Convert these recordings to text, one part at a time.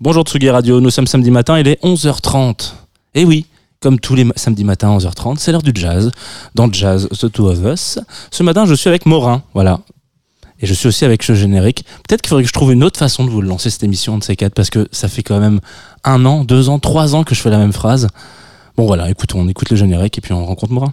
Bonjour Tsugi Radio, nous sommes samedi matin, il est 11h30. Et oui, comme tous les samedis matins à 11h30, c'est l'heure du jazz. Dans Jazz, The Two of Us. Ce matin, je suis avec Morin, voilà. Et je suis aussi avec ce générique. Peut-être qu'il faudrait que je trouve une autre façon de vous lancer cette émission de ces quatre, parce que ça fait quand même un an, deux ans, trois ans que je fais la même phrase. Bon voilà, écoute, on écoute le générique et puis on rencontre Morin.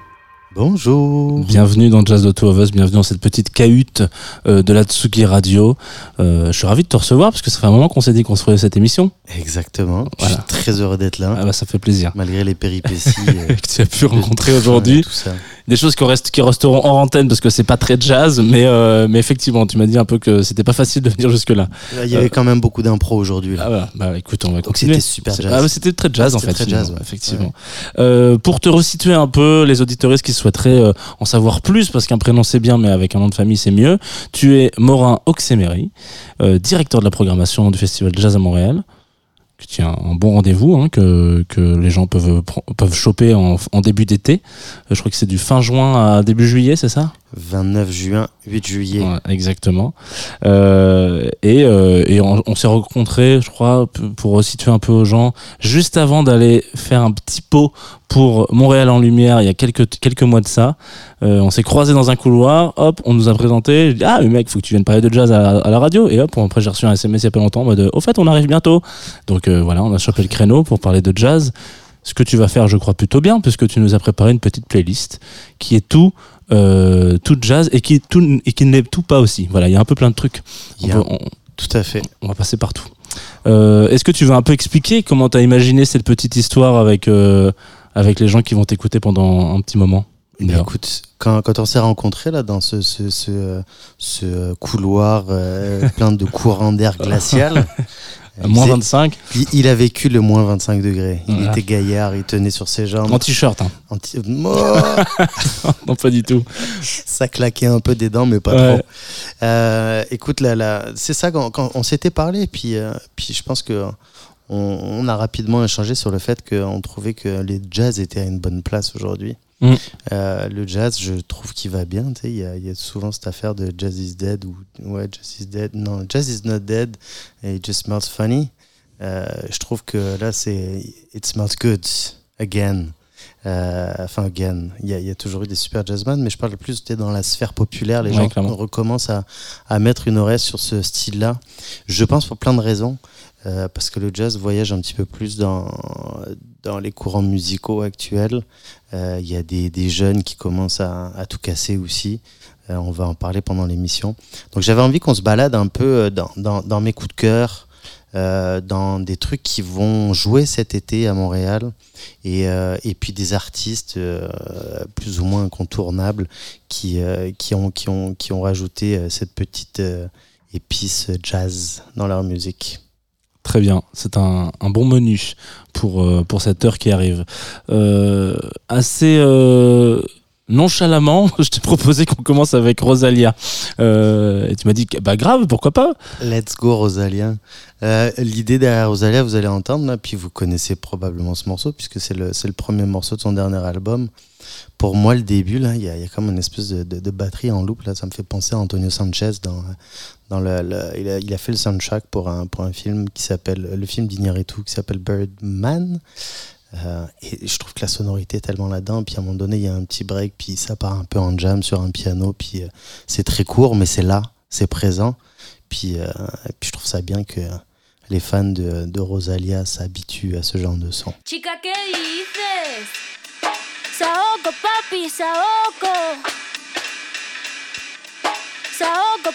Bonjour. Bienvenue dans Jazz The Two of Us, bienvenue dans cette petite cahute euh, de la Tsugi Radio. Euh, je suis ravi de te recevoir parce que ça fait un moment qu'on s'est dit qu'on se ferait cette émission. Exactement. Je suis très heureux d'être là, Ah bah ça fait plaisir. malgré les péripéties. euh, Que tu as pu de- rencontrer aujourd'hui. Des choses qui, restent, qui resteront en antenne parce que c'est pas très jazz, mais, mais effectivement, tu m'as dit un peu que c'était pas facile de venir jusque-là. Il y avait quand même beaucoup d'impro aujourd'hui. Ah bah, bah écoute, on va Donc continuer. c'était super jazz. Ah, bah, c'était très jazz en fait. très jazz, ouais. Effectivement. Pour te resituer un peu, les auditoristes qui souhaiteraient euh, en savoir plus, parce qu'un prénom c'est bien, mais avec un nom de famille c'est mieux. Tu es Morin Oxemery, euh, directeur de la programmation du Festival Jazz à Montréal. Que tu un bon rendez-vous hein, que, les gens peuvent, peuvent choper en, en début d'été. Euh, je crois que c'est du fin juin à début juillet, c'est ça? 29 juin, 8 juillet. Exactement. Euh, et euh, et on, s'est rencontrés, je crois, pour resituer un peu aux gens, juste avant d'aller faire un petit pot pour Montréal en lumière, il y a quelques, quelques mois de ça. Euh, on s'est croisés dans un couloir, hop, on nous a présenté. Je ah, mais mec, faut que tu viennes parler de jazz à, la radio. Et hop, après, j'ai reçu un SMS il y a pas longtemps en mode, au fait, on arrive bientôt. Donc voilà, on a chopé le créneau pour parler de jazz. Ce que tu vas faire, je crois, plutôt bien, puisque tu nous as préparé une petite playlist qui est tout, euh, tout jazz et qui, tout, et qui n'est tout pas aussi. Voilà, il y a un peu plein de trucs. On, peut- on- Tout à fait. on va passer partout. Euh, Est-ce que tu veux un peu expliquer comment tu as imaginé cette petite histoire avec, euh, avec les gens qui vont t'écouter pendant un petit moment? Mais écoute, quand, quand on s'est rencontrés là dans ce, ce, ce, euh, ce couloir euh, plein de courants d'air glacial, Moins il, 25 il- il a vécu le moins 25 degrés. Il Voilà. était gaillard, il tenait sur ses jambes. en t-shirt. Hein. Oh non, pas du tout. ça claquait un peu des dents, mais pas Ouais. trop. Euh, écoute, là, là, c'est ça quand, quand on s'était parlé, puis, euh, puis je pense que on, on a rapidement échangé sur le fait qu'on trouvait que les jazz étaient à une bonne place aujourd'hui. Mm. Euh, le jazz, je trouve qu'il va bien. Il y, a- il y a souvent cette affaire de jazz is dead ou ouais, jazz is dead. Non, jazz is not dead. Et it just smells funny. Euh, je trouve que là, c'est it smells good again. Euh, enfin, again, il y, a- il y a toujours eu des super jazzmen, mais je parle plus dans la sphère populaire. Les Ouais, gens recommencent à, à mettre une oreille sur ce style-là. Je pense pour plein de raisons. Euh, parce que le jazz voyage un petit peu plus dans, dans les courants musicaux actuels. Euh, Il y a des, des jeunes qui commencent à, tout casser aussi. Euh, on va en parler pendant l'émission. Donc j'avais envie qu'on se balade un peu euh, dans, dans, dans mes coups de cœur, euh, dans des trucs qui vont jouer cet été à Montréal, et, euh, et puis des artistes euh, plus ou moins incontournables qui, euh, qui, ont, qui, ont, qui ont rajouté euh, cette petite euh, épice jazz dans leur musique. Très bien, c'est un, bon menu pour, euh, pour cette heure qui arrive. Euh, assez euh, nonchalamment, je t'ai proposé qu'on commence avec Rosalia. Euh, et tu m'as dit, bah grave, pourquoi pas? Let's go Rosalia. Euh, L'idée derrière Rosalia, vous allez entendre, là, puis vous connaissez probablement ce morceau, puisque c'est le, le premier morceau de son dernier album. Pour moi, le début, il y y a comme une espèce de, batterie en loop. Là, ça me fait penser à Antonio Sanchez. Dans, dans le, il, a, fait le soundtrack pour un, pour un film qui s'appelle, le film d'Iñárritu qui s'appelle Birdman. Euh, et je trouve que la sonorité est tellement là-dedans. Puis à un moment donné, il y a un petit break, puis ça part un peu en jam sur un piano. Puis euh, c'est très court, mais c'est là, c'est présent. Puis, euh, et puis je trouve ça bien que les fans de, Rosalia s'habituent à ce genre de son. Chica, papi,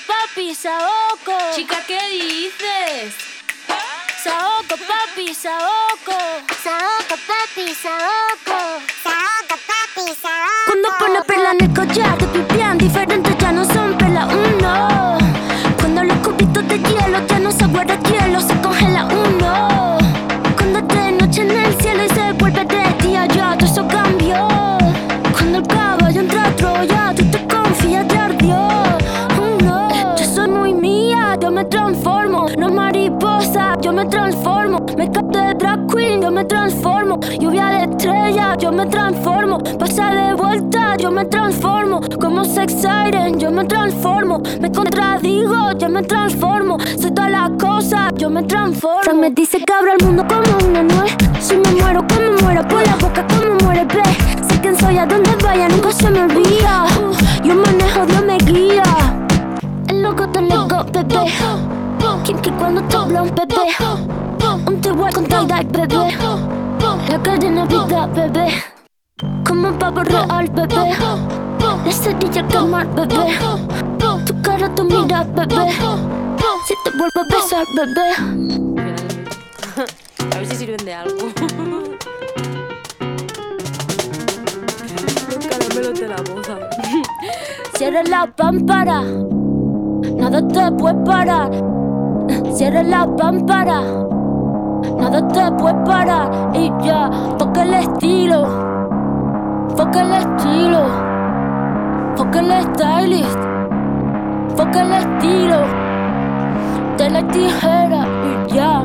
papi. Chica, ¿qué dices? Saoco, papi, saoco. Saoco, papi, saoco. Saoco, papi, saoco. Cuando pone perla en el collar, te pipián diferentes ya no son perla uno. Cuando los cubitos de hielo ya no se guarda hielo, se congela uno. Me transformo. Me de drag queen, yo me transformo. Lluvia de estrella, yo me transformo. Pasa de vuelta, yo me transformo. Como sex siren, yo me transformo. Me contradigo, yo me transformo. Soy todas las cosas, yo me transformo. Me dice que abro el mundo como una nuez. Si me muero, como muero, por la boca, como muere, ve. Sé quién soy, a donde vaya, nunca se me olvida. Yo manejo, Dios me guía. El loco te loco, bebé. Kinky cuando te habla un bebé. Un igual con tie-dye, bebé. La cadena vida, bebé. Como un pavo real, bebé. La cerilla quemar, bebé. Tu cara, tu mira, bebé. Si te vuelvo a besar, bebé. A ver si sirven de algo. Los caramelos de la moza. Cierra la pámpara. Nada te puede parar. Cierra la pámpara. Nada te puede parar. Y ya, toca el estilo. Foca el estilo. Foca el stylist. Foca el estilo. De la tijera y ya.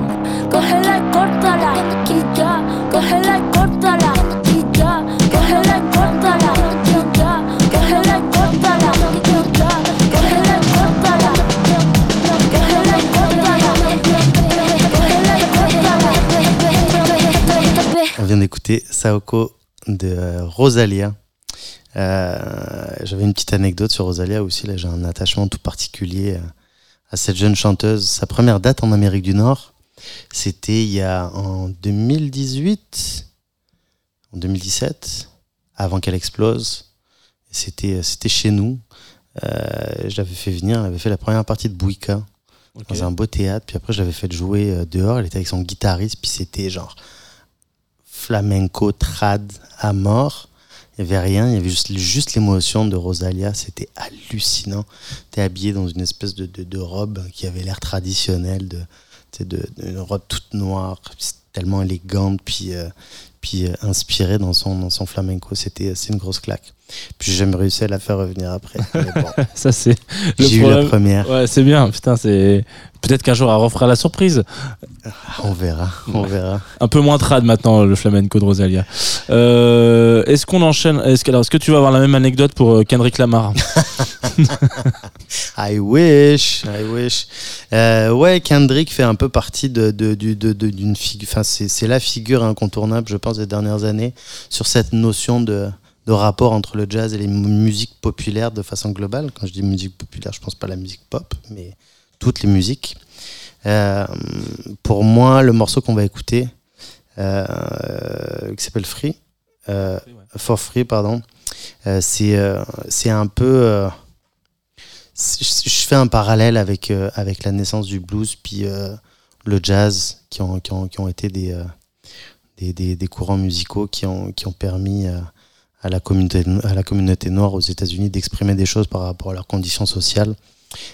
Cógela y córtala. Y ya. Cógela y córtala. Y ya. Cógela y córtala. On vient d'écouter Saoko de euh, Rosalia. Euh, J'avais une petite anecdote sur Rosalia aussi. Là, j'ai un attachement tout particulier euh, à cette jeune chanteuse. Sa première date en Amérique du Nord, c'était il y a en 2018, en 2017, avant qu'elle explose. C'était c'était chez nous. Euh, je l'avais fait venir. Elle avait fait la première partie de Bouika dans un beau théâtre. Puis après, je l'avais fait jouer dehors. Elle était avec son guitariste. Puis c'était genre flamenco trad à mort. Il n'y avait rien, il y avait juste, l'émotion de Rosalia, c'était hallucinant. Tu es habillé dans une espèce de, de, robe qui avait l'air traditionnelle, de, une robe toute noire, tellement élégante, puis, euh, puis euh, inspirée dans son, dans son flamenco. C'était une grosse claque. Puis j'ai jamais réussi à la faire revenir après. Bon, Ça, c'est j'ai eu la première. Ouais, c'est bien. Putain, c'est. Peut-être qu'un jour, elle refera la surprise. On verra, on verra. Un peu moins trad maintenant, le flamenco de Rosalia. Euh, est-ce qu'on enchaîne Est-ce que, alors, est-ce que tu vas avoir la même anecdote pour euh, Kendrick Lamar? I wish, I wish. Euh, ouais, Kendrick fait un peu partie de, de, du- de- de- d'une figure. Enfin, c'est, c'est la figure incontournable, je pense, des dernières années sur cette notion de, de rapport entre le jazz et les mu- musiques populaires de façon globale. Quand je dis musique populaire, je pense pas à la musique pop, mais toutes les musiques. Euh, pour moi, le morceau qu'on va écouter, euh, qui s'appelle Free, euh, For Free, pardon, euh, c'est, c'est un peu. je fais un parallèle avec, avec la naissance du blues puis le jazz qui ont, qui ont, qui ont été des, des, des, des courants musicaux qui ont, qui ont permis à, la communauté, à la communauté noire aux États-Unis d'exprimer des choses par rapport à leurs conditions sociales.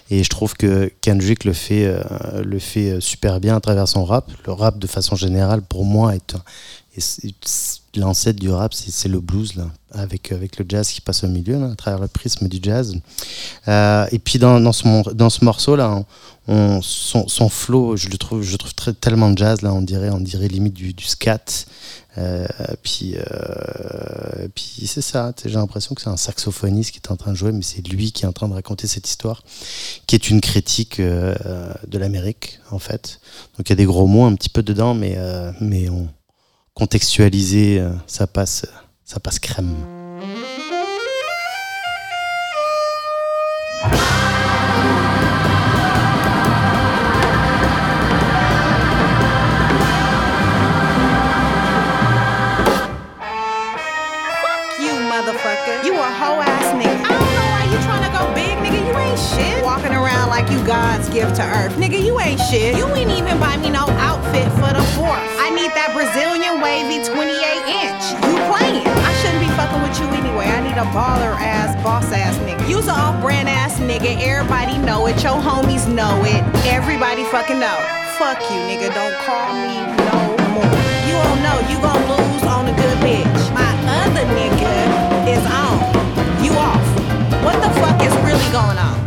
Et je trouve que Kendrick le fait, euh, le fait super bien à travers son rap. Le rap, de façon générale, pour moi, est, l'ancêtre du rap, c'est le blues, là, avec, avec le jazz qui passe au milieu, là, à travers le prisme du jazz. Euh, et puis dans, dans, ce, morceau là, on, on- son, son flow, je le trouve, je le trouve très, tellement jazz là, on dirait, on dirait limite du scat. Euh, puis euh, puis c'est ça, j'ai l'impression que c'est un saxophoniste qui est en train de jouer, mais c'est lui qui est en train de raconter cette histoire, qui est une critique euh, de l'Amérique en fait. Donc il y a des gros mots un petit peu dedans, mais mais on contextualisé, euh, ça passe, ça passe crème. Shit. Walking around like you God's gift to earth. Nigga, you ain't shit. You ain't even buy me no outfit for the fourth. I need that Brazilian wavy 28 inch. You playing. I shouldn't be fucking with you anyway. I need a baller ass, boss ass nigga. You's an off brand ass nigga. Everybody know it. Your homies know it. Everybody fucking know. Fuck you, nigga. Don't call me no more. You don't know. You gon' lose on a good bitch. My other nigga is on. You off. What the fuck is really going on?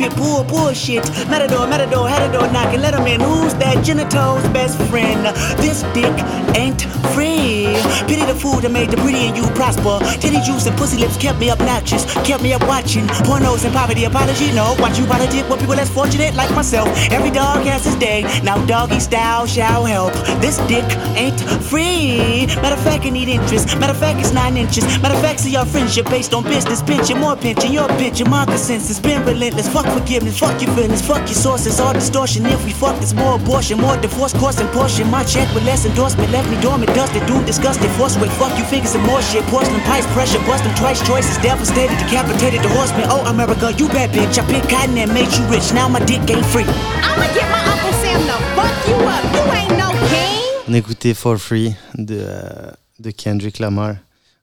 pit bull. Bullshit. Matador, matador, had a door knocking. Let him in. Who's that? Genito's best friend. This dick ain't free. Pity the food that made the pretty and you prosper. Titty juice and pussy lips kept me obnoxious. Kept me up watching pornos and poverty. Apology, no. Watch you politic with people less fortunate like myself. Every dog has his day. Now doggy style shall help. This dick ain't free. Matter of fact, I need interest. Matter of fact, it's nine inches. Matter of fact, see your friendship based on business. Pinching more pinching. Your bitch, my consensus. Been relentless. Fuck forgiveness. Fuck your feelings. Fuck your sources. All distortion. If we fuck, it's more abortion. More divorce, course and portion. My check with less endorsement. Left me dormant. Dusted. Doom disgusted. Force weight. Fuck you fingers and more shit. Porcelain pipes. Pressure. Bust them twice. Choices. Devastated. Decapitated. The horseman. Oh, America, you bad bitch. I picked cotton and made you rich. Now my dick ain't free. I'ma get my Uncle Sam to fuck you up. You ain't no king. On écoutait For Free de, euh, de Kendrick Lamar.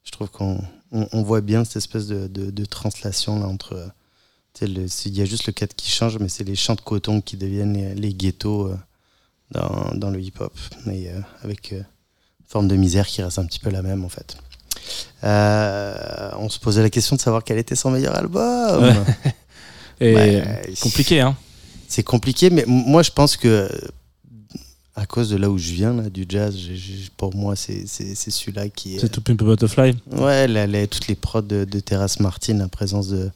Je trouve qu'on on, on voit bien cette espèce de, de, de translation là, entre. Il y a juste le cadre qui change, mais c'est les champs de coton qui deviennent les, les ghettos euh, dans, dans le hip-hop. Mais euh, avec euh, une forme de misère qui reste un petit peu la même en fait. Euh, on se posait la question de savoir quel était son meilleur album. Ouais. Et Ouais, compliqué, hein. C'est compliqué, mais moi je pense que à cause de là où je viens, là, du jazz, pour moi c'est celui-là qui est. C'est tout Pimp Butterfly. Ouais, la- la- toutes les prods de, de Terrace Martin, la présence de,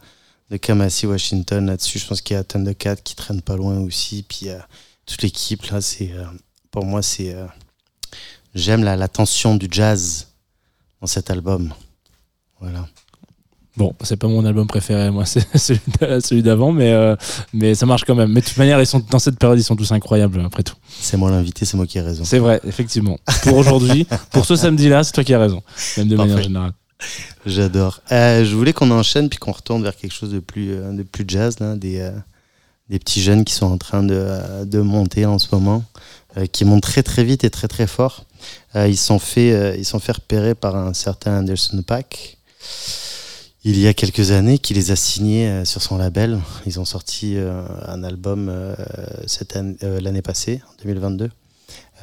de Kamasi Washington là-dessus, je pense qu'il y a Thundercat qui traîne pas loin aussi, puis toute l'équipe là, c'est euh, pour moi c'est euh, j'aime la, la tension du jazz dans cet album. Voilà. Bon, c'est pas mon album préféré, moi, c'est celui d'a- celui d'avant, mais, euh, mais ça marche quand même. Mais de toute manière, ils sont, dans cette période, ils sont tous incroyables, après tout. C'est moi l'invité, c'est moi qui ai raison. C'est vrai, effectivement. Pour aujourd'hui, pour ce samedi-là, c'est toi qui as raison. Même de manière générale. J'adore. Euh, je voulais qu'on enchaîne puis qu'on retourne vers quelque chose de plus, euh, de plus jazz, des, euh, des petits jeunes qui sont en train de, de monter en ce moment, qui montent très très vite et très très fort. Ils sont fait, ils sont fait repérer par un certain Anderson Pack il y a quelques années, qui les a signés sur son label. Ils ont sorti un album l'année passée, en 2022.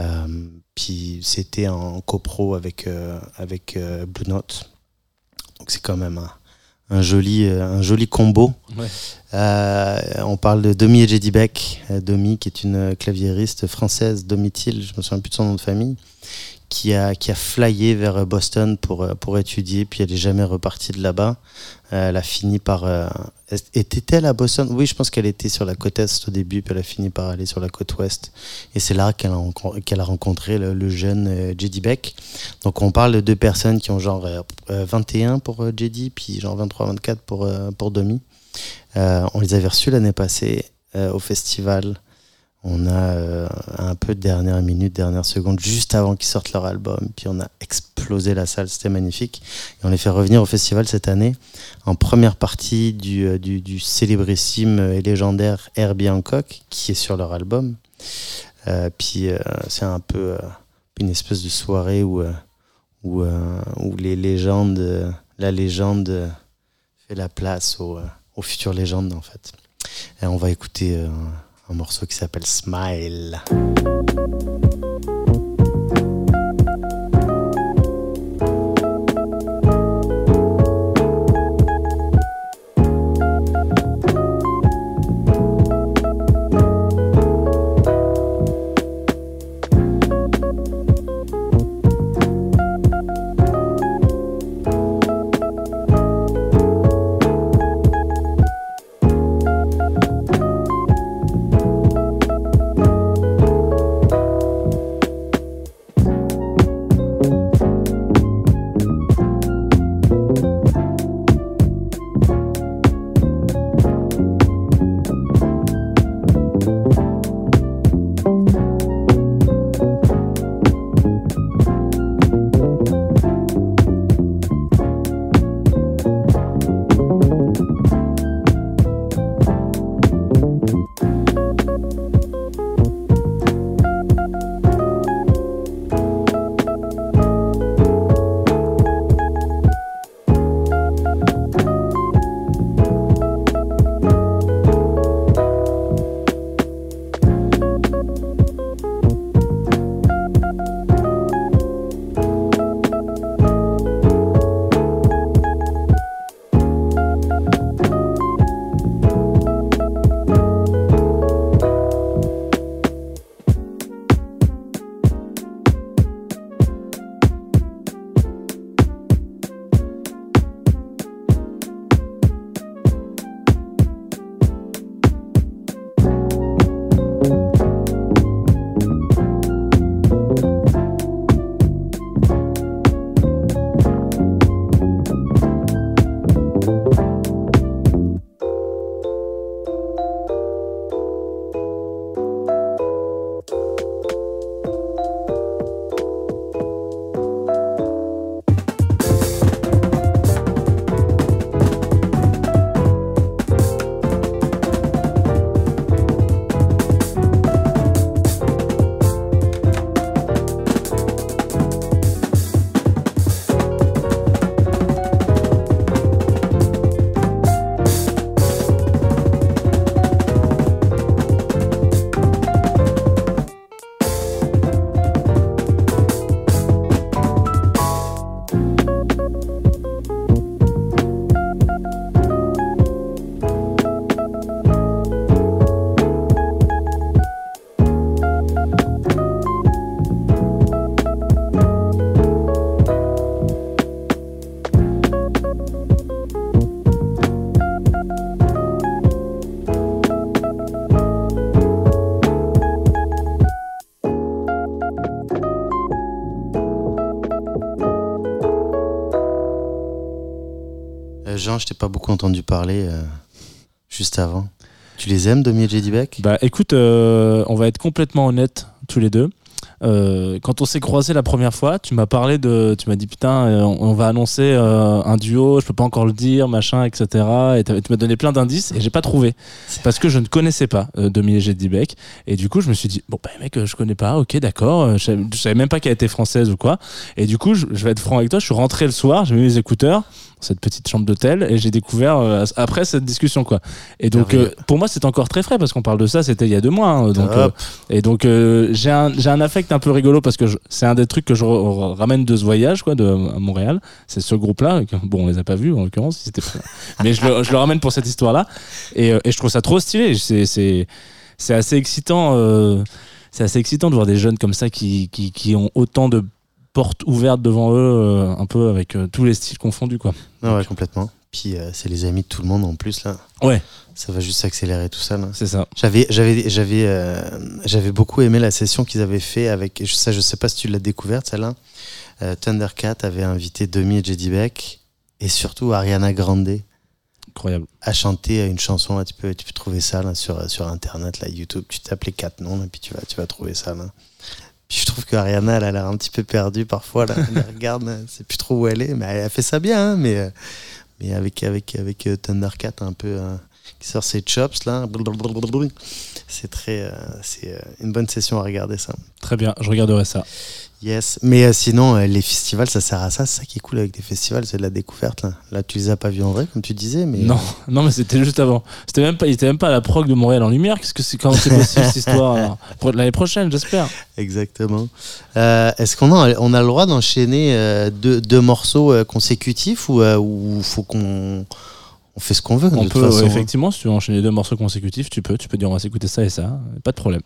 Euh, puis c'était en copro avec, avec Blue Note. Donc c'est quand même un, un joli, euh, un joli combo. Ouais. Euh, on parle de Domi et Jedi Beck. Euh, Domi, qui est une claviériste française, Domitil, je me souviens plus de son nom de famille, qui a, qui a flyé vers Boston pour, pour étudier, puis elle est jamais repartie de là-bas. Elle a fini par. Euh, Était-elle à Boston? Oui, je pense qu'elle était sur la côte est au début, puis elle a fini par aller sur la côte ouest. Et c'est là qu'elle a, rencontré le, jeune euh, Jedi Beck. Donc on parle de deux personnes qui ont genre euh, euh, 21 pour euh, Jedi, puis genre 23-24 pour, euh, pour Domi. Euh, on les avait reçus l'année passée euh, au festival. On a euh, un peu de dernière minute, dernière seconde, juste avant qu'ils sortent leur album. Puis on a explosé la salle, c'était magnifique. Et on les fait revenir au festival cette année en première partie du, euh, du, célébrissime et légendaire Herbie Hancock, qui est sur leur album. Euh, puis c'est un peu une espèce de soirée où, où, les légendes, la légende fait la place aux, futures légendes en fait. Et on va écouter un morceau qui s'appelle Smile. Entendu parler euh, juste avant. Tu les aimes, Domi et J.D. Beck? Bah écoute, euh, on va être complètement honnêtes tous les deux. Euh, quand on s'est croisés la première fois, tu m'as parlé de, tu m'as dit putain, euh, on on va annoncer euh, un duo, je peux pas encore le dire, machin, etc. Et tu m'as donné plein d'indices et j'ai pas trouvé parce que je ne connaissais pas euh, Demi et J.D. Beck. Et du coup, je me suis dit bon bah mec, je connais pas, ok d'accord, je savais, je savais même pas qu'elle était française ou quoi. Et du coup, je, je vais être franc avec toi, je suis rentré le soir, j'ai mis mes écouteurs dans cette petite chambre d'hôtel et j'ai découvert après cette discussion quoi. Et donc pour moi c'est encore très frais parce qu'on parle de ça, c'était il y a deux mois. hein, donc et donc j'ai un j'ai un affect un peu rigolo parce que c'est un des trucs que je ramène de ce voyage quoi de à Montréal. C'est ce groupe là. Bon on les a pas vus en l'occurrence, mais je le, je le ramène pour cette histoire là et, euh, et je trouve ça trop stylé. C'est assez excitant. euh, c'est assez excitant de voir des jeunes comme ça qui, qui, qui ont autant de portes ouvertes devant eux, euh, un peu avec euh, tous les styles confondus quoi. Non, ouais, complètement. Puis euh, c'est les amis de tout le monde en plus, là. Ouais. Ça va juste s'accélérer tout ça, là. C'est ça. J'avais, j'avais, j'avais, euh, j'avais beaucoup aimé la session qu'ils avaient fait avec. Ça, je sais pas si tu l'as découverte, celle-là. Euh, Thundercat avait invité Demi et J.D. Beck et surtout Ariana Grande Incroyable. à chanter une chanson. Là, tu peux, tu peux trouver ça là, sur, sur Internet, là, YouTube. Tu tapes les quatre noms, et puis tu vas, tu vas trouver ça. Là. Puis je trouve que Ariana, elle a l'air un petit peu perdue parfois. Là. Elle regarde, c'est plus trop où elle est, mais elle a fait ça bien. hein, mais, mais avec, avec, avec euh, Thundercat, un peu. euh, qui sort ses chops là. C'est très, euh, c'est une bonne session à regarder ça. Très bien, je regarderai ça. Yes, mais euh, sinon euh, les festivals ça sert à ça, c'est ça qui est cool avec les festivals, c'est de la découverte là. Là tu les as pas vus en vrai comme tu disais, mais Non, non, mais c'était juste avant. C'était même pas, il était même pas à la prog de Montréal en lumière. Qu'est-ce que c'est, comment c'est possible cette histoire Pour l'année prochaine, j'espère. exactement. Euh, Est-ce qu'on a, on a le droit d'enchaîner deux, deux morceaux consécutifs ou ou faut qu'on on fait ce qu'on veut On peut, façon, ouais, hein. effectivement, si tu veux enchaîner deux morceaux consécutifs, tu peux. Tu peux dire on va s'écouter ça et ça, pas de problème.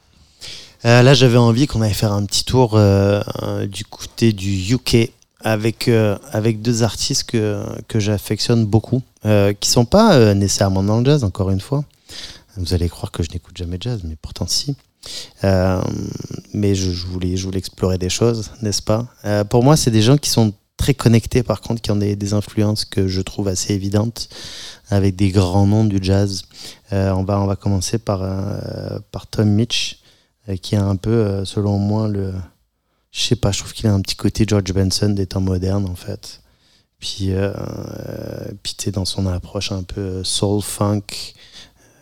Euh, là, j'avais envie qu'on aille faire un petit tour euh, du côté du UK avec, euh, avec deux artistes que, que j'affectionne beaucoup, qui sont pas nécessairement dans le jazz, encore une fois. Vous allez croire que je n'écoute jamais de jazz, mais pourtant si. Mais je, voulais, je voulais explorer des choses, n'est-ce pas? Pour moi, c'est des gens qui sont très connectés, par contre, qui ont des, des influences que je trouve assez évidentes, avec des grands noms du jazz. On, va, on va commencer par, par Tom Mitch qui est un peu, euh, selon moi, le. Je sais pas, je trouve qu'il a un petit côté George Benson des temps modernes, en fait. Puis, euh, euh, puis tu dans son approche un peu soul funk,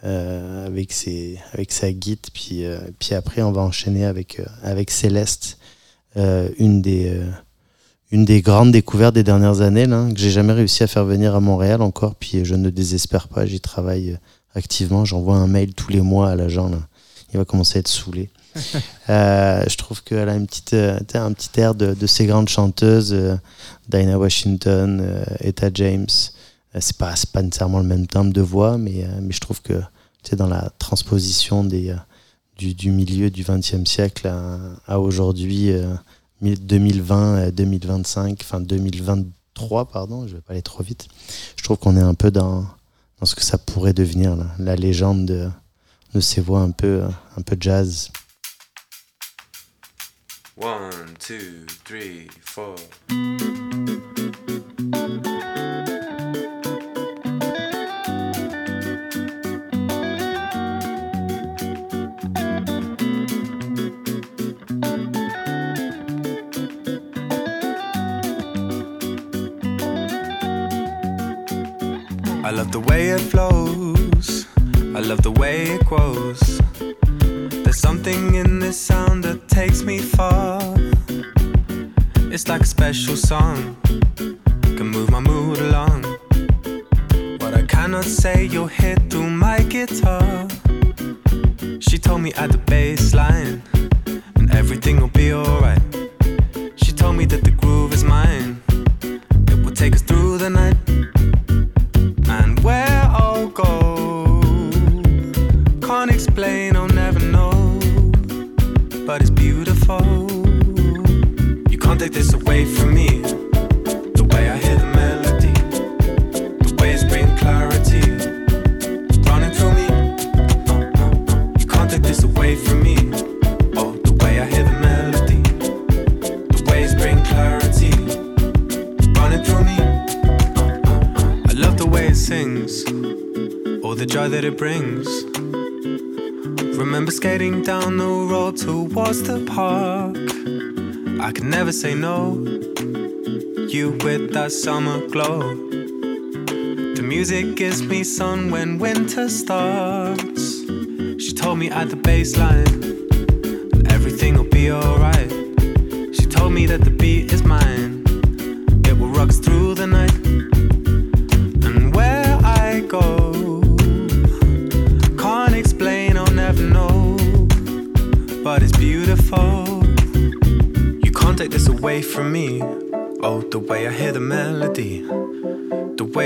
euh, avec, ses, avec sa guide. Puis, euh, puis après, on va enchaîner avec, euh, avec Céleste, euh, une, des, euh, une des grandes découvertes des dernières années, là, que j'ai jamais réussi à faire venir à Montréal encore. Puis je ne désespère pas, j'y travaille euh, activement. J'envoie un mail tous les mois à l'agent. là il va commencer à être saoulé. Euh, je trouve qu'elle a une petite, euh, un petit air de, ces grandes chanteuses, euh, Dinah Washington, euh, Etta James. C'est pas, pas nécessairement le même timbre de voix, mais, mais je trouve que dans la transposition des, du, milieu du XXe siècle à, aujourd'hui, euh, 2020, euh, 2025, enfin 2023, pardon, je vais pas aller trop vite. Je trouve qu'on est un peu dans, dans ce que ça pourrait devenir, la légende de, de ces voix un peu, un peu jazz. One, two, three, four. I love the way it flows. I love the way it grows. There's something in this sound that takes me far. It's like a special song, can move my mood along. What I cannot say, you'll hear through my guitar. She told me at the bass line, and everything will be alright. She told me that the groove is mine, it will take us through the night. You can't take say no. You with that summer glow. The music gives me sun when winter starts. She told me at the baseline, everything'll be alright.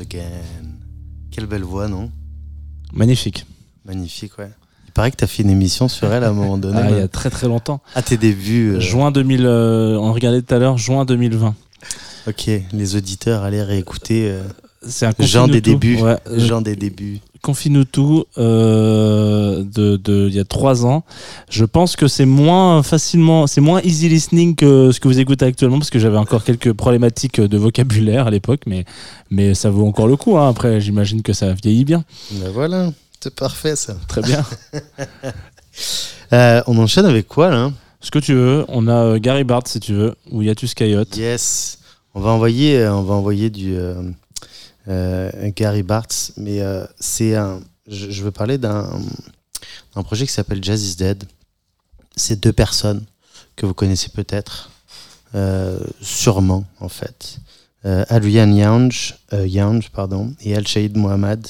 Again. Quelle belle voix, non? Magnifique. Magnifique, ouais. Il paraît que tu as fait une émission sur elle à un moment donné. Ah, il y a très très longtemps. À tes débuts. euh, Juin 2000, euh, on regardait tout à l'heure, juin 2020. Ok, les auditeurs, allez réécouter. euh, C'est un Jean des débuts. Ouais, Jean des débuts. Confine-nous tout euh, de, de il y a trois ans. Je pense que c'est moins facilement, c'est moins easy listening que ce que vous écoutez actuellement parce que j'avais encore quelques problématiques de vocabulaire à l'époque, mais mais ça vaut encore le coup. hein. Après, j'imagine que ça vieillit bien. Ben voilà, c'est parfait ça. Très bien. Euh, on enchaîne avec quoi là? Ce que tu veux. On a euh, Gary Bart si tu veux ou Yatus Coyote. Yes. On va envoyer, euh, on va envoyer du Gary Bartz, mais euh, c'est un. Je, veux parler d'un projet qui s'appelle Jazz is Dead. C'est deux personnes que vous connaissez peut-être, euh, sûrement en fait. Euh, Adrian Younge, euh, Younge, pardon, et Al Shaid Mohamed,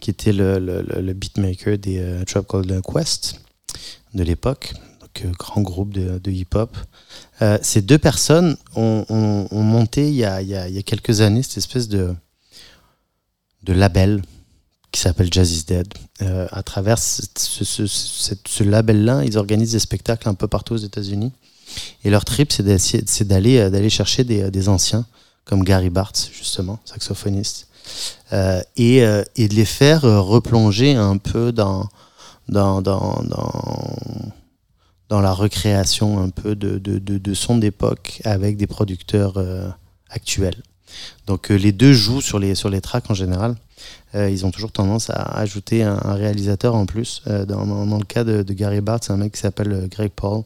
qui était le, beatmaker des euh, Tribe Called Quest de l'époque, donc euh, grand groupe de, hip-hop. Euh, ces deux personnes ont, ont- ont monté il y a- il y a quelques années cette espèce de, de label qui s'appelle Jazz is Dead. Euh, à travers ce, label-là, ils organisent des spectacles un peu partout aux États-Unis. Et leur trip, c'est euh, d'aller chercher des, des anciens, comme Gary Bartz, justement, saxophoniste, euh, et, euh, de les faire euh, replonger un peu dans, la recréation un peu de, de, d'époque avec des producteurs euh, actuels. Donc euh, les deux jouent sur les, sur les tracks en général. Euh, ils ont toujours tendance à ajouter un, réalisateur en plus. Euh, dans, le cas de, Gary Bartz, c'est un mec qui s'appelle Greg Paul.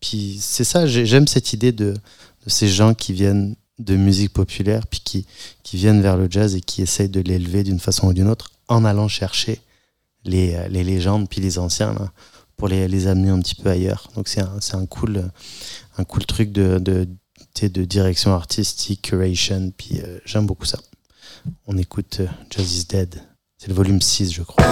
Puis c'est ça, j'ai- j'aime cette idée de, ces gens qui viennent de musique populaire, puis qui, qui viennent vers le jazz et qui essayent de l'élever d'une façon ou d'une autre en allant chercher les, les légendes, puis les anciens, pour les, les amener un petit peu ailleurs. Donc c'est un, un, cool, un cool truc de, de direction artistique, curation, puis euh, j'aime beaucoup ça. On écoute euh, Jazz is Dead. C'est le volume 6, je crois.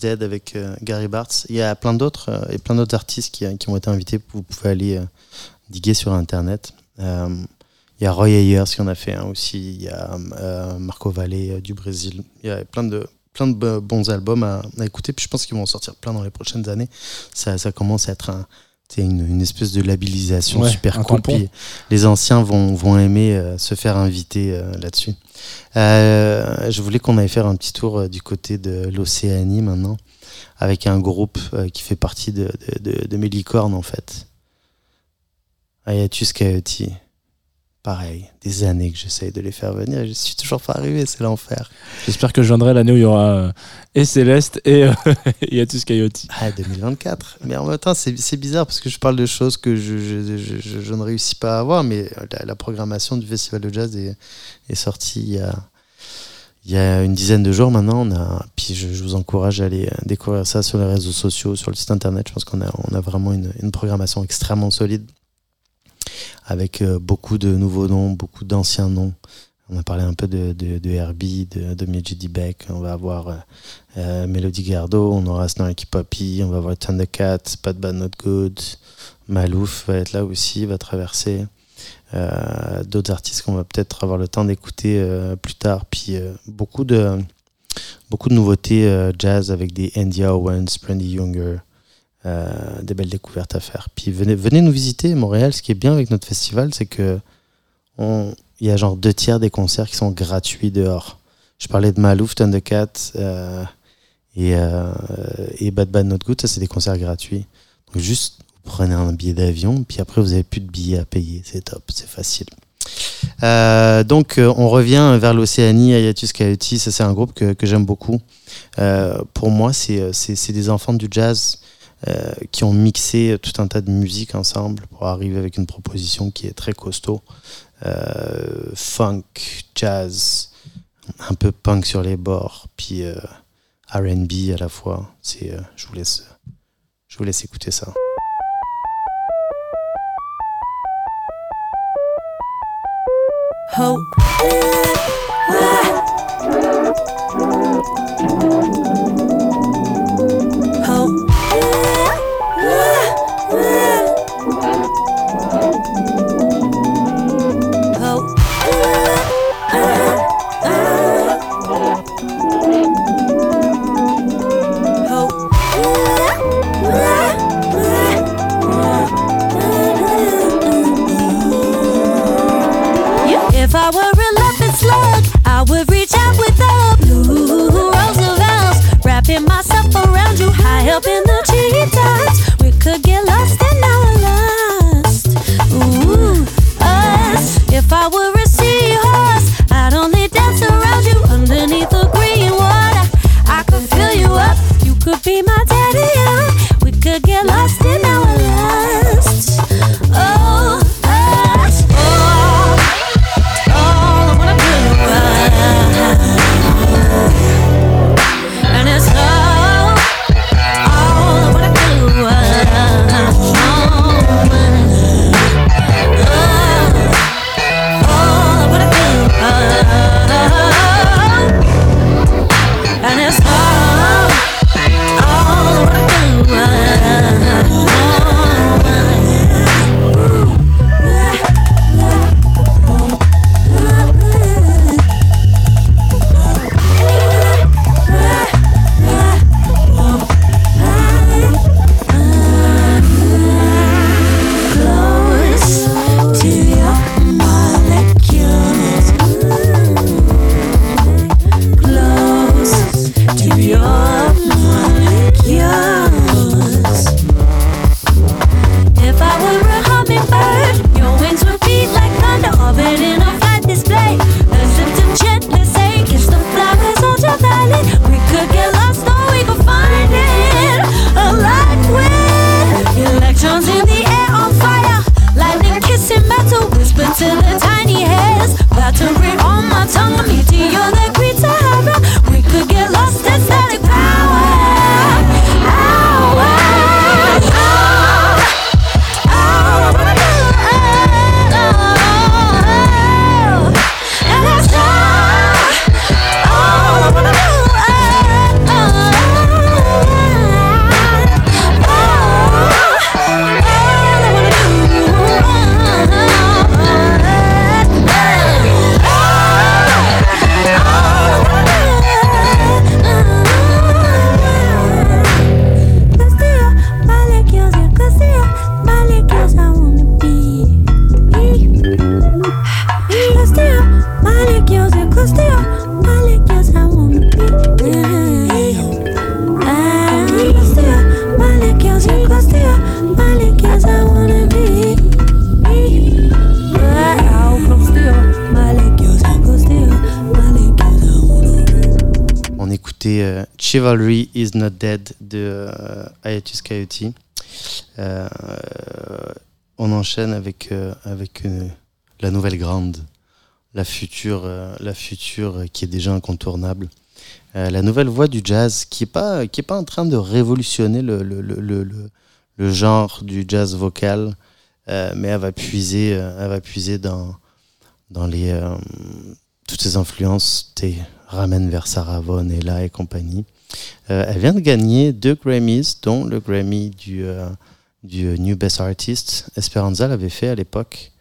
Dead avec euh, Gary Bartz. Il y a plein d'autres euh, et plein d'autres artistes qui, qui ont été invités. Vous pouvez aller euh, diguer sur internet. Euh, il y a Roy Ayers qui en a fait un aussi. Il y a euh, Marco Valle euh, du Brésil. Il y a plein de plein de bo- bons albums à, écouter. Puis je pense qu'ils vont en sortir plein dans les prochaines années. Ça commence à être un, c'est une, une espèce de labellisation Ouais, super cool. Puis les anciens vont, vont aimer euh, se faire inviter euh, là-dessus. Euh, je voulais qu'on aille faire un petit tour euh, du côté de l'Océanie maintenant, avec un groupe euh, qui fait partie de, de, de, de mes licornes en fait. Ayatus Coyote. Pareil, des années que j'essaye de les faire venir, je suis toujours pas arrivé, c'est l'enfer. J'espère que je viendrai l'année où il y aura euh, et Céleste et euh, Yatus Coyote. Ah, 2024. Mais en même temps, c'est bizarre parce que je parle de choses que je, je, je- je- ne réussis pas à avoir, mais la, la programmation du Festival de Jazz est, est sortie il y, a, il y a une dizaine de jours maintenant. On a, puis je, je vous encourage à aller euh, découvrir ça sur les réseaux sociaux, sur le site internet. Je pense qu'on a, on a vraiment une, une programmation extrêmement solide avec euh, beaucoup de nouveaux noms, beaucoup d'anciens noms. On a parlé un peu de, de, Herbie, de, de Mejidi Beck. On va avoir euh, euh, Melody Gardot, on aura Snarky Poppy, on va avoir Thundercat, Bad Bad Not Good, Malouf va être là aussi, va traverser. D'autres artistes qu'on va peut-être avoir le temps d'écouter plus tard. Puis beaucoup, de, beaucoup de nouveautés jazz avec des Andy Owens, Brandy Younger, euh, des belles découvertes à faire. Puis venez, venez nous visiter Montréal. Ce qui est bien avec notre festival, c'est que il y a genre deux tiers des concerts qui sont gratuits dehors. Je parlais de Malouf, Thundercat euh, et, euh, et Bad Bad Not Good, ça c'est des concerts gratuits. Donc juste, vous prenez un billet d'avion, puis après vous avez plus de billets à payer. C'est top, c'est facile. Euh, donc on revient vers l'Océanie, Ayatus Coyote, ça c'est un groupe que, j'aime beaucoup. Pour moi, c'est des enfants du jazz euh, qui ont mixé tout un tas de musique ensemble pour arriver avec une proposition qui est très costaud. Euh, funk, jazz, un peu punk sur les bords, puis euh, R&B à la fois. C'est, je vous laisse, je vous laisse écouter ça. Chivalry is Not Dead de euh, Hiatus Coyote. Euh, on enchaîne avec, euh, avec la nouvelle grande, la future, la future qui est déjà incontournable. La nouvelle voix du jazz qui n'est pas, qui est pas en train de révolutionner le, le, le, le, genre du jazz vocal, mais elle va puiser, elle va puiser dans, dans les, toutes ces influences, ramène vers Sarah Vaughan et là et compagnie. Euh, elle vient de gagner deux Grammys, dont le Grammy du, euh, du New Best Artist. Esperanza l'avait fait à l'époque,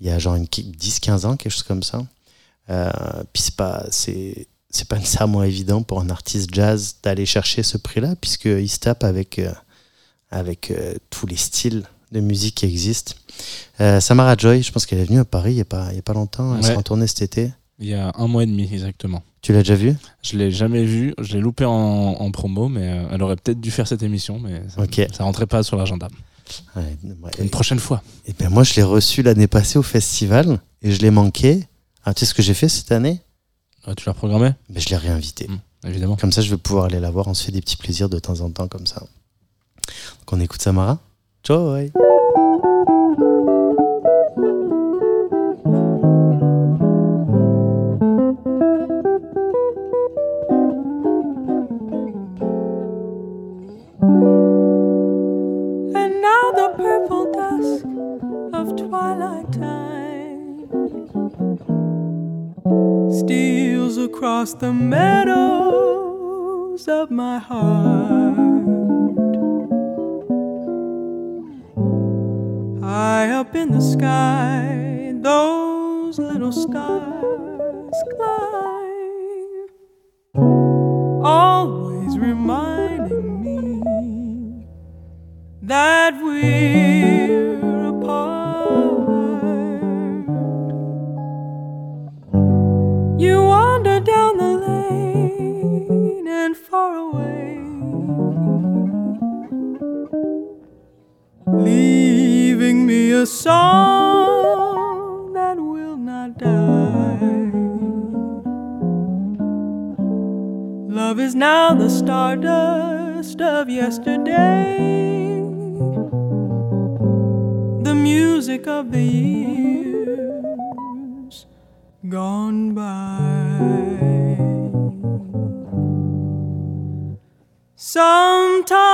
il y a genre une 10-15 ans, quelque chose comme ça. Euh, puis c'est pas, c'est, c'est pas nécessairement évident pour un artiste jazz d'aller chercher ce prix-là, puisqu'il se tape avec, avec tous les styles de musique qui existent. Samara Joy, je pense qu'elle est venue à Paris il n'y a, pas- il y a pas longtemps, elle Ouais. sera en tournée cet été. Il y a un mois et demi exactement. Tu l'as déjà vu? Je l'ai jamais vu, je l'ai loupé en, en promo, mais euh, elle aurait peut-être dû faire cette émission, mais ça, Ok. ça rentrait pas sur l'agenda. Ouais, ouais. Une prochaine fois. Et ben moi, je l'ai reçu l'année passée au festival et je l'ai manqué. Ah, tu sais ce que j'ai fait cette année? Ah, tu l'as programmé? Ben, Je l'ai réinvité. Mm, Évidemment. Comme ça, je vais pouvoir aller la voir. On se fait des petits plaisirs de temps en temps comme ça. Donc, on écoute Samara. Joy. And across the meadows of my heart. High up in the sky, those little stars climb, always reminding me that we're a song that will not die. Love is now the stardust of yesterday the music of the years gone by. Sometimes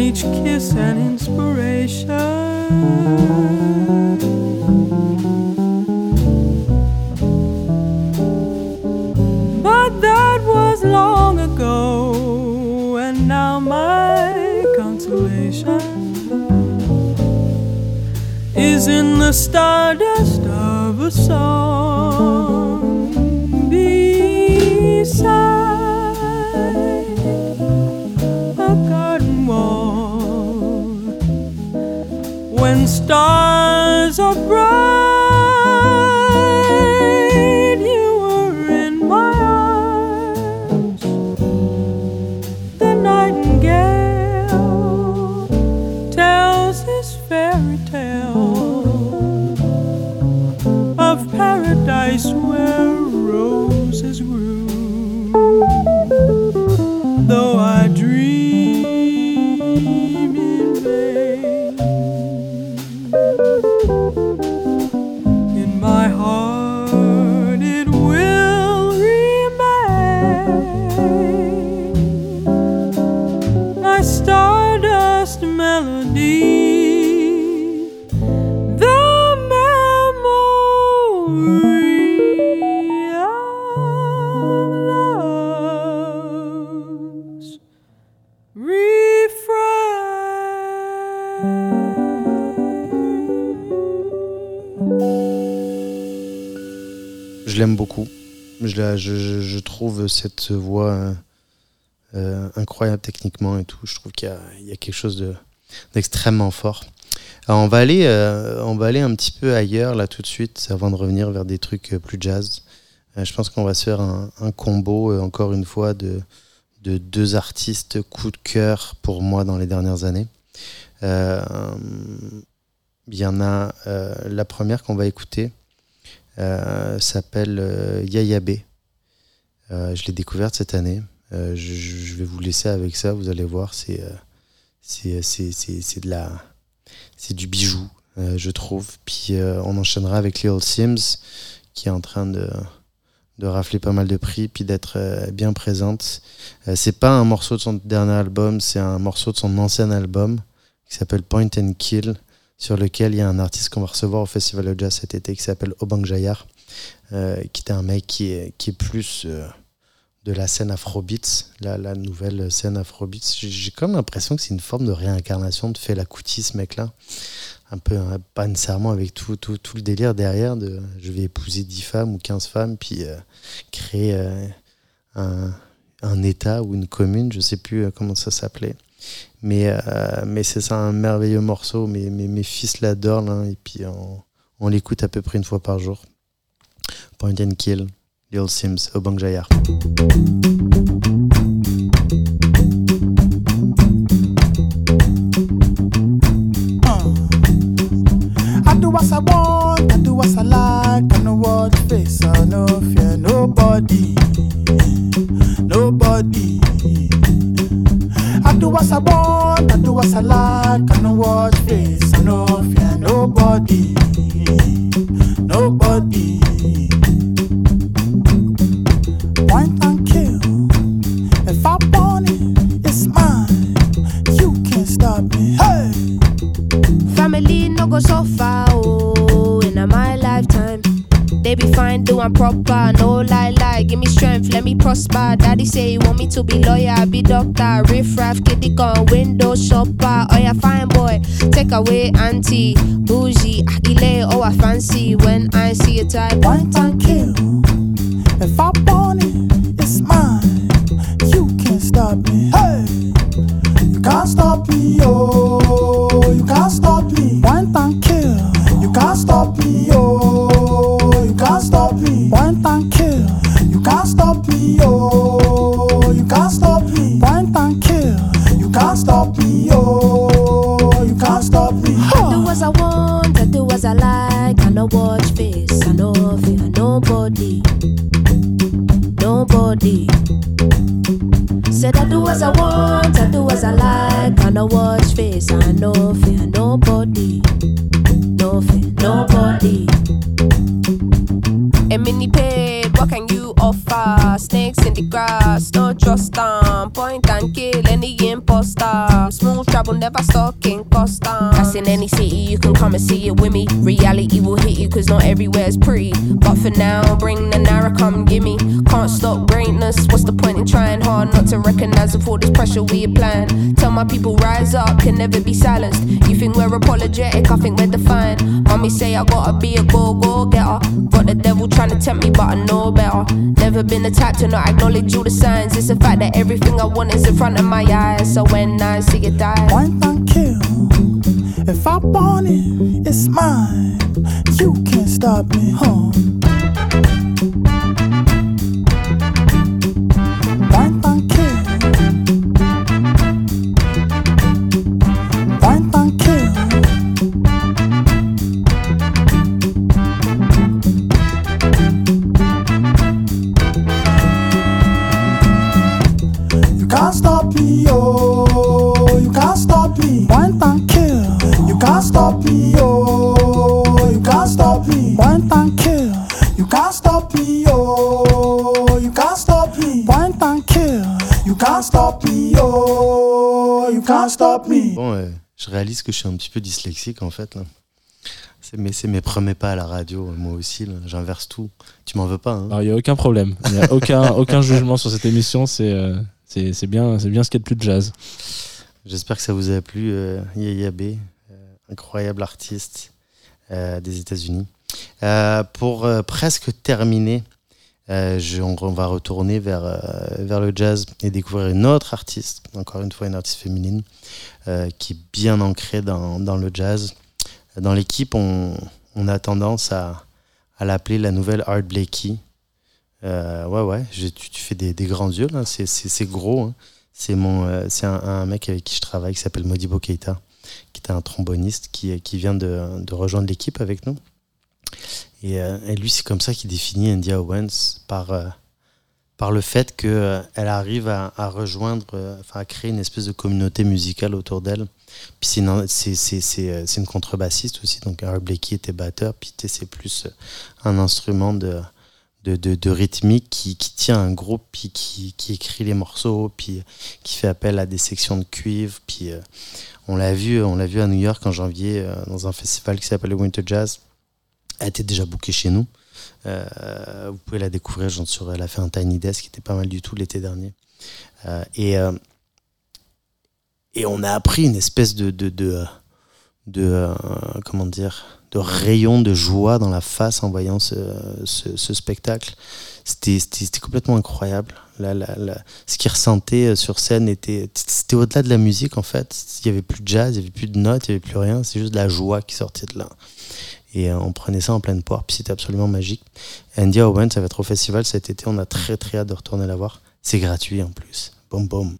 and each kiss an inspiration. But that was long ago, and now my consolation is in the stardust of a song Je, trouve cette voix euh, euh, incroyable techniquement et tout. Je trouve qu'il y a, quelque chose de- d'extrêmement fort. Alors on va aller, euh, on va aller un petit peu ailleurs là tout de suite avant de revenir vers des trucs euh, plus jazz. Euh, je pense qu'on va se faire un, combo euh, encore une fois de, de deux artistes coup de cœur pour moi dans les dernières années. Euh, Il y en a euh, la première qu'on va écouter euh, s'appelle euh, Yaya B. Euh, je l'ai découverte cette année. Euh, je, vais vous laisser avec ça, vous allez voir, c'est euh, c'est du bijou, je trouve. Puis on enchaînera avec Lil Sims qui est en train de de rafler pas mal de prix puis d'être bien présente. Euh, c'est pas un morceau de son dernier album, c'est un morceau de son ancien album qui s'appelle Point and Kill sur lequel il y a un artiste qu'on va recevoir au Festival de Jazz cet été qui s'appelle Obang Jayar, qui est un mec qui est, qui est plus de la scène Afrobeats, la, la nouvelle scène Afrobeats. J'ai- comme l'impression que c'est une forme de réincarnation de Fela Kuti, ce mec-là. Un peu, hein, pas nécessairement avec tout, tout, tout le délire derrière de je vais épouser 10 femmes ou 15 femmes, puis euh, créer euh, un, un État ou une commune, je sais plus euh, comment ça s'appelait. Mais, mais c'est ça, un merveilleux morceau. Mes, mes, mes fils l'adorent, là, et puis on, on l'écoute à peu près une fois par jour. Point and Kill, Lil Sims, Obang Jayar. Uh. I do what I want, I do what I like, I know what face, I no fear nobody, nobody. I do what I want, I do what I like, I know what face, I no fear nobody, nobody. Go so far, oh, in my lifetime. They be fine, doing proper, no lie, lie. Give me strength, let me prosper. Daddy say he want me to be lawyer, be doctor. Riff raff, kitty gun, window shopper. Oh yeah, fine boy, take away auntie, bougie, akile, oh I fancy. When I see a type, Point and kill. If I Point and kill. You can't stop me. Oh, you can't stop me. Point and kill. You can't stop me. Oh, you can't stop me. Point and kill. You can't stop me. Oh, you can't stop me. I do as I want, I do as I like. I no watch face, I no fear nobody, nobody. Said I do as I want, I do as I like. I no watch face, I no fear and see it with me. Reality will hit you, cause not everywhere's pretty. But for now, bring the Nara, come gimme. Can't stop greatness, what's the point in trying hard not to recognize all this pressure we applying? Tell my people, rise up, can never be silenced. You think we're apologetic, I think we're defiant. Mommy say I gotta be a go go getter. Got the devil trying to tempt me, but I know better. Never been the type to not acknowledge all the signs. It's a fact that everything I want is in front of my eyes. So when I see it die, Point and kill. If I want it, it's mine. You can't stop me, huh? Je réalise que je suis un petit peu dyslexique en fait. là. C'est mes, c'est mes premiers pas à la radio, moi aussi. là. J'inverse tout. Tu m'en veux pas, hein il n'y a aucun problème. Il n'y a aucun, aucun jugement sur cette émission. C'est euh, c'est c'est bien, c'est bien ce qu'il y a de plus de jazz. J'espère que ça vous a plu, euh, Yaya B, euh, incroyable artiste euh, des États-Unis. Pour presque terminer, je- on, on va retourner vers, vers le jazz et découvrir une autre artiste, encore une fois une artiste féminine, qui est bien ancrée dans, le jazz. Dans l'équipe, on, a tendance à, l'appeler la nouvelle Art Blakey. Euh, ouais, ouais, tu, fais des, grands yeux, c'est- gros. hein. C'est mon, euh, c'est un, mec avec qui je travaille qui s'appelle Modibo Keita, qui est un tromboniste qui, vient de, rejoindre l'équipe avec nous. Et, euh, lui, c'est comme ça qu'il définit India Owens par, euh, par le fait qu'elle arrive à, rejoindre, euh, enfin à créer une espèce de communauté musicale autour d'elle. Puis c'est une, euh, contrebassiste aussi, donc Art Blakey était batteur, puis c'est plus euh, un instrument de, rythmique qui, tient un groupe, puis qui, écrit les morceaux, puis qui fait appel à des sections de cuivre, puis euh, on l'a vu, vu à New York en janvier euh, dans un festival qui s'appelle le Winter Jazz. Elle était déjà bookée chez nous. Euh, vous pouvez la découvrir, j'en. Elle a fait un Tiny Desk qui était pas mal du tout l'été dernier. Euh, et, euh, et on a appris une espèce de, de, de, comment dire, de rayon de joie dans la face en voyant ce, spectacle. C'était complètement incroyable. La- ce qu'il ressentait euh, sur scène était, c'était au-delà de la musique en fait. Il n'y avait plus de jazz, il n'y avait plus de notes, il n'y avait plus rien. C'est juste de la joie qui sortait de là. Et euh, on prenait ça en pleine poire, puis c'était absolument magique. India Owens, ça va être au festival cet été. On a très très hâte de retourner la voir. C'est gratuit en plus. Boum boum.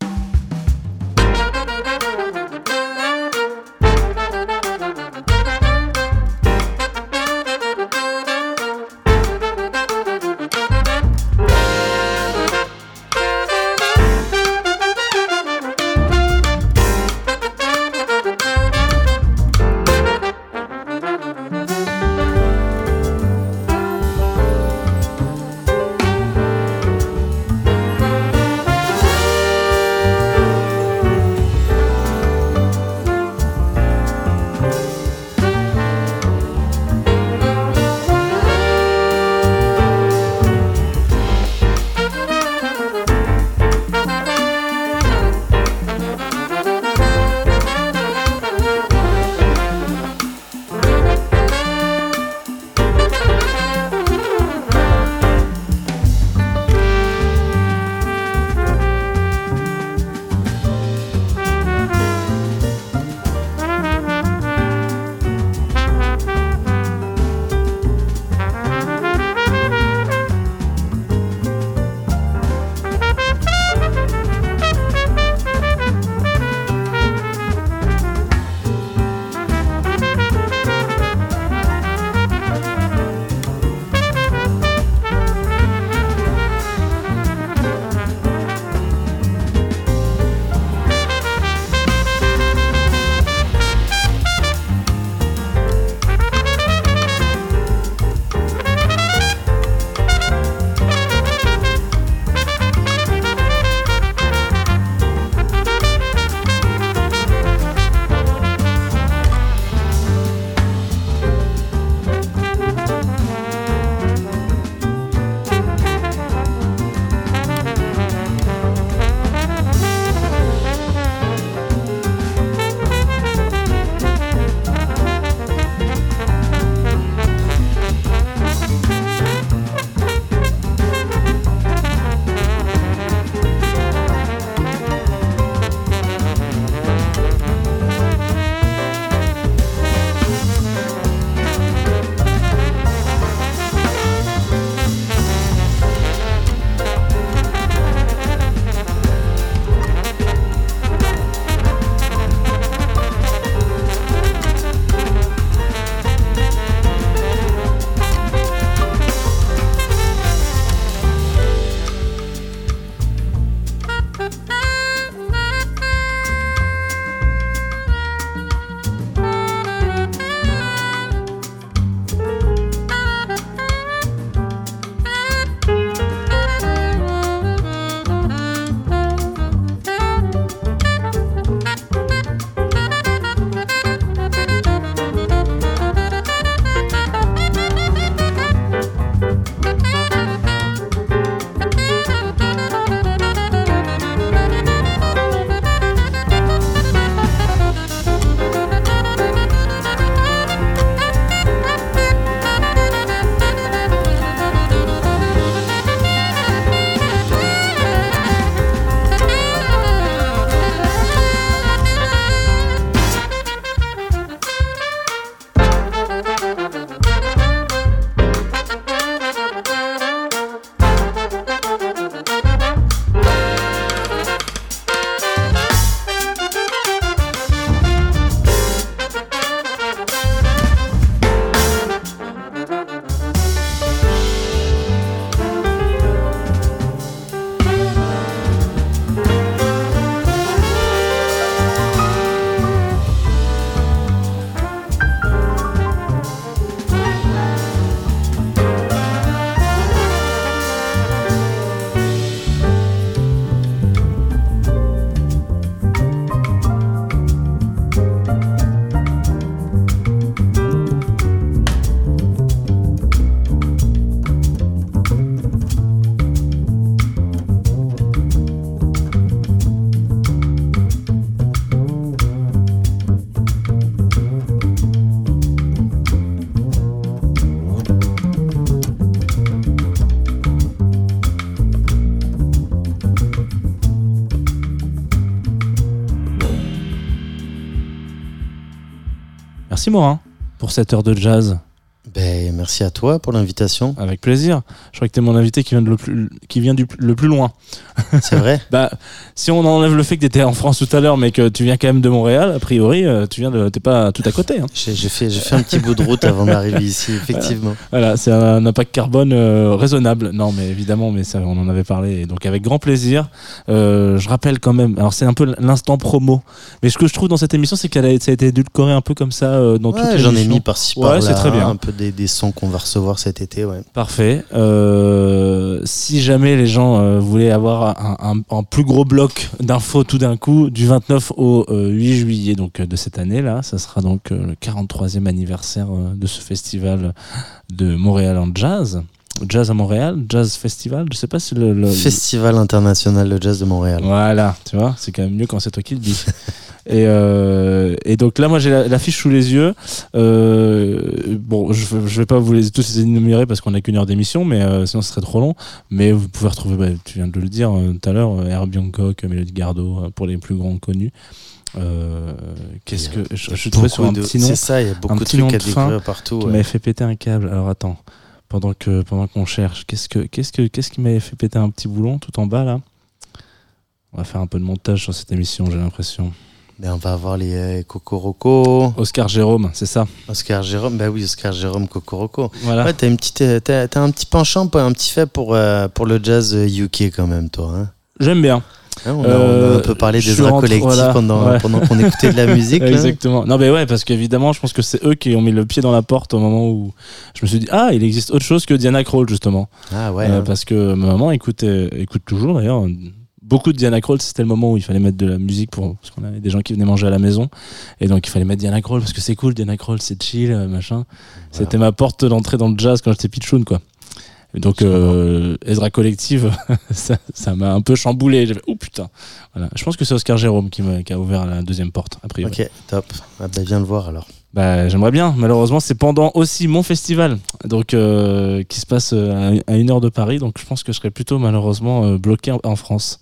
Merci Morin pour cette heure de jazz. Merci à toi pour l'invitation. Avec plaisir. Je crois que t'es mon invité qui vient, de le, plus, qui vient du le plus loin. C'est vrai Bah, si on enlève le fait que t'étais en France tout à l'heure, mais que tu viens quand même de Montréal, a priori, euh, tu viens de, t'es pas tout à côté. Hein. J'ai fait, fait un petit bout de route avant d'arriver ici, effectivement. Voilà, c'est un impact carbone euh, raisonnable. Non, mais évidemment, mais ça, on en avait parlé. Et donc, avec grand plaisir. Euh, je rappelle quand même, alors c'est un peu l'instant promo, mais ce que je trouve dans cette émission, c'est qu'elle a, ça a été édulcoré un peu comme ça euh, dans Ouais, J'en ai mis par-ci Ouais, par-là, c'est très bien. un peu des, des sons qu'on va recevoir cet été, ouais. Parfait. Euh, si jamais les gens euh, voulaient avoir un, un- un plus gros bloc d'infos tout d'un coup, du 29 au euh, 8 juillet donc euh, de cette année là, ça sera donc euh, le 43e anniversaire euh, de ce festival de Montréal en jazz. Jazz à Montréal, Jazz Festival, je sais pas si le, le- Festival international de jazz de Montréal. voilà, tu vois, c'est quand même mieux quand c'est toi qui le dis. et, euh, et donc là, moi, j'ai la- l'affiche sous les yeux. Euh, bon, je, je vais pas vous les tous les énumérer parce qu'on a qu'une heure d'émission, mais euh, sinon ce serait trop long. Mais vous pouvez retrouver, bah, tu viens de le dire tout à l'heure, Herbie Hancock, Mélodie Gardot, pour les plus grands connus. Euh, Qu'est-ce que je, suis tombé sur un de- petit nom, C'est ça, il y a beaucoup de trucs à de fin découvrir partout. qui ouais. m'avait fait péter un câble. Alors attends, pendant que pendant qu'on cherche, qu'est-ce que qu'est-ce que qu'est-ce qui m'avait fait péter un petit boulon tout en bas là? On va faire un peu de montage sur cette émission, j'ai l'impression. Ben, on va avoir les euh, Cocoroco. Oscar Jérôme, c'est ça? Oscar Jérôme, bah oui, Oscar Jérôme Cocoroco. Voilà. Ouais, t'as une petite, euh, t'as, t'as un petit penchant, un petit fait pour euh, pour le jazz euh, UK quand même, toi. Hein J'aime bien. Hein, on, a, on a Euh, un peu parlé je des rentré- collectifs voilà, pendant ouais. pendant qu'on écoutait de la musique. là. Exactement. Non, mais ouais, parce qu'évidemment, je pense que c'est eux qui ont mis le pied dans la porte au moment où je me suis dit, ah, il existe autre chose que Diana Krall, justement. Ah ouais. Euh, hein. parce que ma maman écoute, euh, écoute toujours d'ailleurs. Beaucoup de Diana Krall, c'était le moment où il fallait mettre de la musique pour parce qu'on avait des gens qui venaient manger à la maison et donc il fallait mettre Diana Krall parce que c'est cool Diana Krall, c'est chill, euh, machin. C'était ma porte d'entrée dans le jazz quand j'étais pitchoun quoi. Et donc euh, Ezra Collective, ça ça m'a un peu chamboulé. J'ai fait oh putain. Voilà. Je pense que c'est Oscar Jérôme qui, qui a ouvert la deuxième porte a priori. Ok, top. Ah bah viens le voir alors. Bah, j'aimerais bien. Malheureusement, c'est pendant aussi mon festival, donc euh, qui se passe euh, à à une heure de Paris. Donc, je pense que je serais plutôt malheureusement euh, bloqué en, en France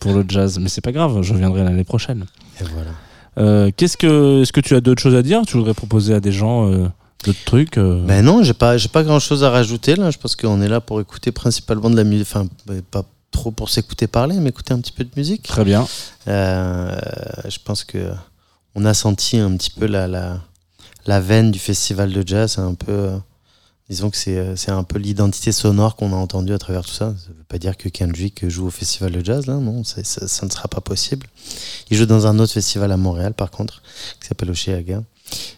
pour le jazz. Mais c'est pas grave, je reviendrai l'année prochaine. Et voilà. Euh, Qu'est-ce que, est-ce que tu as d'autres choses à dire? Tu voudrais proposer à des gens d'autres trucs Ben non, j'ai pas, j'ai pas grand chose à rajouter là. Je pense qu'on est là pour écouter principalement de la musique. Enfin, ben, pas trop pour s'écouter parler, mais écouter un petit peu de musique. Très bien. Je pense que on a senti un petit peu la, la, la veine du festival de jazz. C'est un peu, euh, disons que c'est, euh, c'est un peu l'identité sonore qu'on a entendue à travers tout ça. Ça veut pas dire que Kendrick joue au festival de jazz, non, ça, ne sera pas possible. Il joue dans un autre festival à Montréal, par contre, qui s'appelle Oceaga.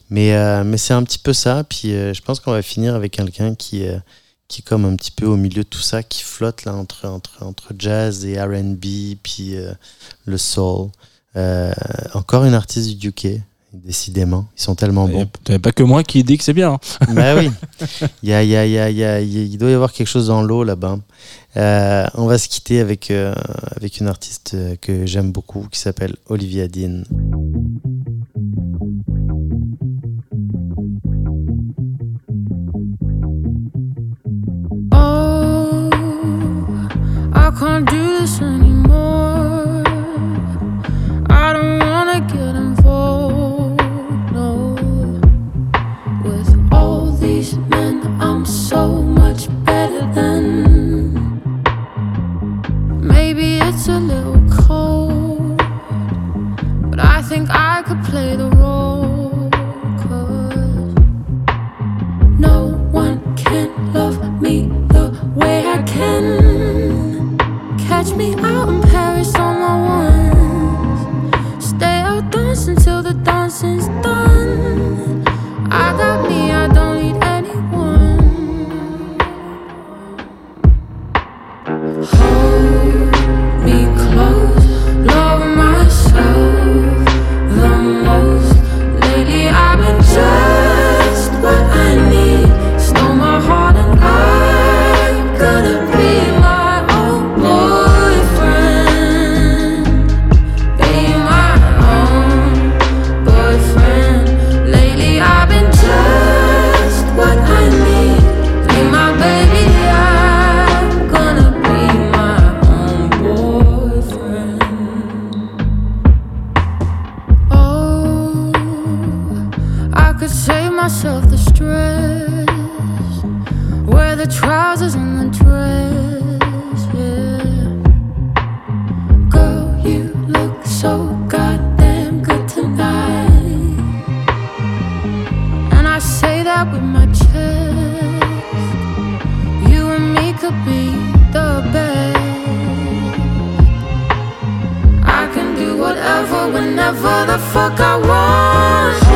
Mais, euh, mais c'est un petit peu ça. Puis je pense qu'on va finir avec quelqu'un qui, qui est comme un petit peu au milieu de tout ça, qui flotte là entre, entre, entre jazz et RB, puis le soul. Encore une artiste du UK, décidément. Ils sont tellement bons. T'avais pas que moi qui dit que c'est bien. hein. bah oui, il, y a, il, y a, il, y a, il, y a- il doit y avoir quelque chose dans l'eau là-bas. Euh, on va se quitter avec, euh, avec une artiste que j'aime beaucoup qui s'appelle Olivia Dean. Oh, I can't do this it's a little cold, but I think I could play the role. Myself the stress. Wear the trousers and the dress. Yeah. Girl, you look so goddamn good tonight. And I say that with my chest. You and me could be the best. I can do whatever, whenever the fuck I want.